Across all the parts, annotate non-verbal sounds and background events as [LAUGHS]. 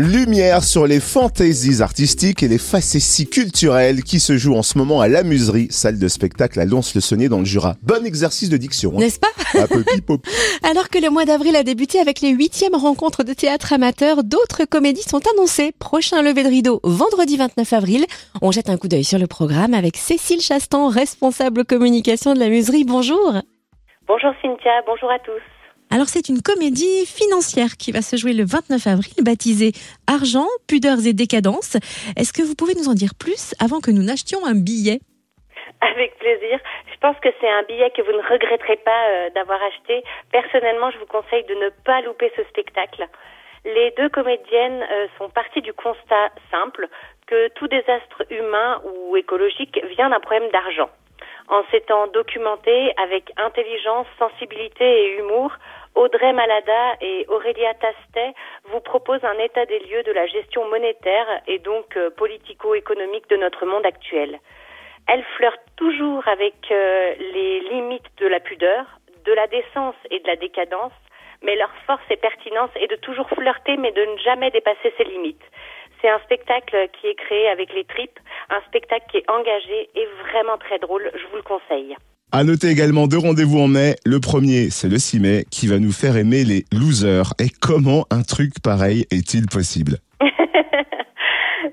Lumière sur les fantaisies artistiques et les facéties culturelles qui se jouent en ce moment à la Muserie, salle de spectacle à Lons-le-Saunier dans le Jura. Bon exercice de diction. hein. N'est-ce pas Un peu pipop. [LAUGHS] Alors que le mois d'avril a débuté avec les huitièmes rencontres de théâtre amateur, d'autres comédies sont annoncées. Prochain lever de rideau, vendredi 29 avril. On jette un coup d'œil sur le programme avec Cécile Chastan, responsable communication de la Muserie. Bonjour. Bonjour Cynthia, bonjour à tous. Alors c'est une comédie financière qui va se jouer le 29 avril, baptisée Argent, pudeurs et décadence. Est-ce que vous pouvez nous en dire plus avant que nous n'achetions un billet? Avec plaisir. Je pense que c'est un billet que vous ne regretterez pas euh, d'avoir acheté. Personnellement, je vous conseille de ne pas louper ce spectacle. Les deux comédiennes euh, sont parties du constat simple que tout désastre humain ou écologique vient d'un problème d'argent. En s'étant documentée avec intelligence, sensibilité et humour, Audrey Malada et Aurélia Tastet vous proposent un état des lieux de la gestion monétaire et donc euh, politico-économique de notre monde actuel. Elles flirtent toujours avec euh, les limites de la pudeur, de la décence et de la décadence, mais leur force et pertinence est de toujours flirter mais de ne jamais dépasser ses limites. C'est un spectacle qui est créé avec les tripes, un spectacle qui est engagé et vraiment très drôle, je vous le conseille. À noter également deux rendez-vous en mai. Le premier, c'est le 6 mai, qui va nous faire aimer les losers. Et comment un truc pareil est-il possible?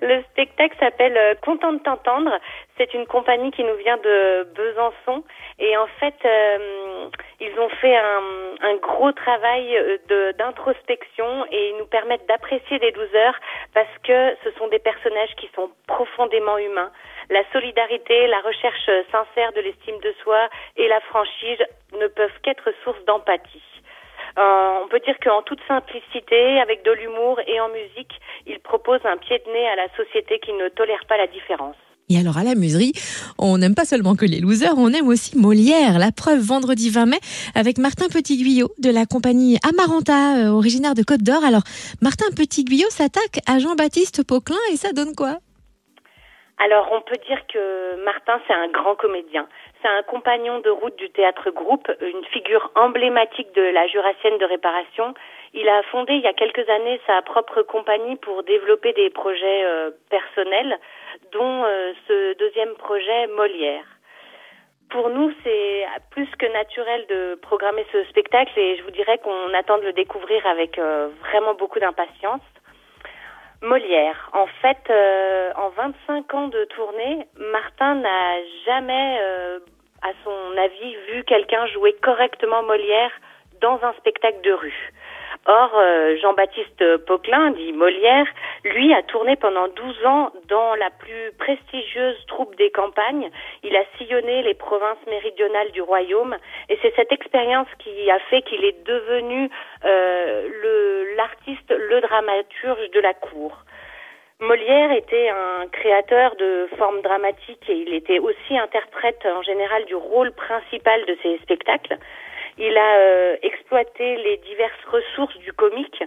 Le spectacle s'appelle euh, Content de t'entendre. C'est une compagnie qui nous vient de Besançon et en fait euh, ils ont fait un, gros travail euh, d'introspection et ils nous permettent d'apprécier des losers parce que ce sont des personnages qui sont profondément humains. La solidarité, la recherche sincère de l'estime de soi et la franchise ne peuvent qu'être source d'empathie. Euh, on peut dire qu'en toute simplicité, avec de l'humour et en musique, il propose un pied de nez à la société qui ne tolère pas la différence. Et alors à la Muserie, on n'aime pas seulement que les losers, on aime aussi Molière. La preuve vendredi 20 mai avec Martin Petit-Guyot de la compagnie Amaranta, euh, originaire de Côte d'Or. Alors Martin Petit-Guyot s'attaque à Jean-Baptiste Poquelin et ça donne quoi? Alors, on peut dire que Martin, c'est un grand comédien. C'est un compagnon de route du théâtre groupe, une figure emblématique de la jurassienne de réparation. Il a fondé il y a quelques années sa propre compagnie pour développer des projets euh, personnels, dont euh, ce deuxième projet Molière. Pour nous, c'est plus que naturel de programmer ce spectacle et je vous dirais qu'on attend de le découvrir avec euh, vraiment beaucoup d'impatience. Molière. En fait, euh, en 25 ans de tournée, Martin n'a jamais, euh, à son avis, vu quelqu'un jouer correctement Molière dans un spectacle de rue. Or, euh, Jean-Baptiste Poquelin, dit Molière, lui a tourné pendant 12 ans dans la plus prestigieuse troupe des campagnes. Il a sillonné les provinces méridionales du royaume et c'est cette expérience qui a fait qu'il est devenu euh, l'artiste, le dramaturge de la cour. Molière était un créateur de formes dramatiques et il était aussi interprète en général du rôle principal de ses spectacles. Il a euh, exploité les diverses ressources du comique,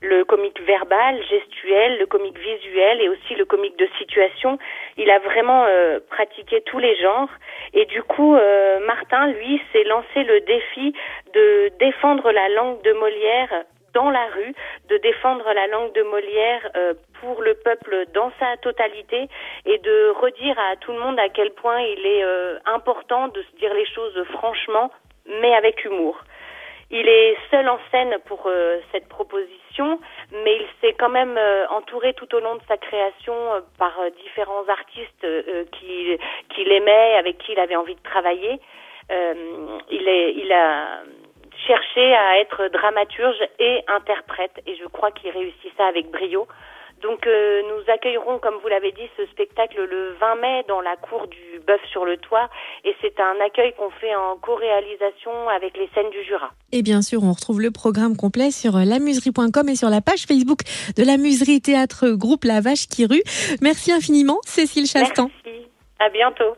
le comique verbal, gestuel, le comique visuel et aussi le comique de situation. Il a vraiment euh, pratiqué tous les genres et du coup, euh, Martin, lui, s'est lancé le défi de défendre la langue de Molière dans la rue, de défendre la langue de Molière euh, pour le peuple dans sa totalité et de redire à tout le monde à quel point il est euh, important de se dire les choses franchement, mais avec humour. Il est seul en scène pour euh, cette proposition, mais il s'est quand même euh, entouré tout au long de sa création euh, par euh, différents artistes euh, qui qu'il aimait, avec qui il avait envie de travailler. Euh, il, est, il a cherché à être dramaturge et interprète, et je crois qu'il réussit ça avec brio. Donc euh, nous accueillerons, comme vous l'avez dit, ce spectacle le 20 mai dans la cour du Bœuf sur le Toit, et c'est un accueil qu'on fait en co-réalisation avec les scènes du Jura. Et bien sûr, on retrouve le programme complet sur lamuserie.com et sur la page Facebook de la Muserie Théâtre Groupe La Vache qui rue. Merci infiniment, Cécile Chastan. Merci. À bientôt.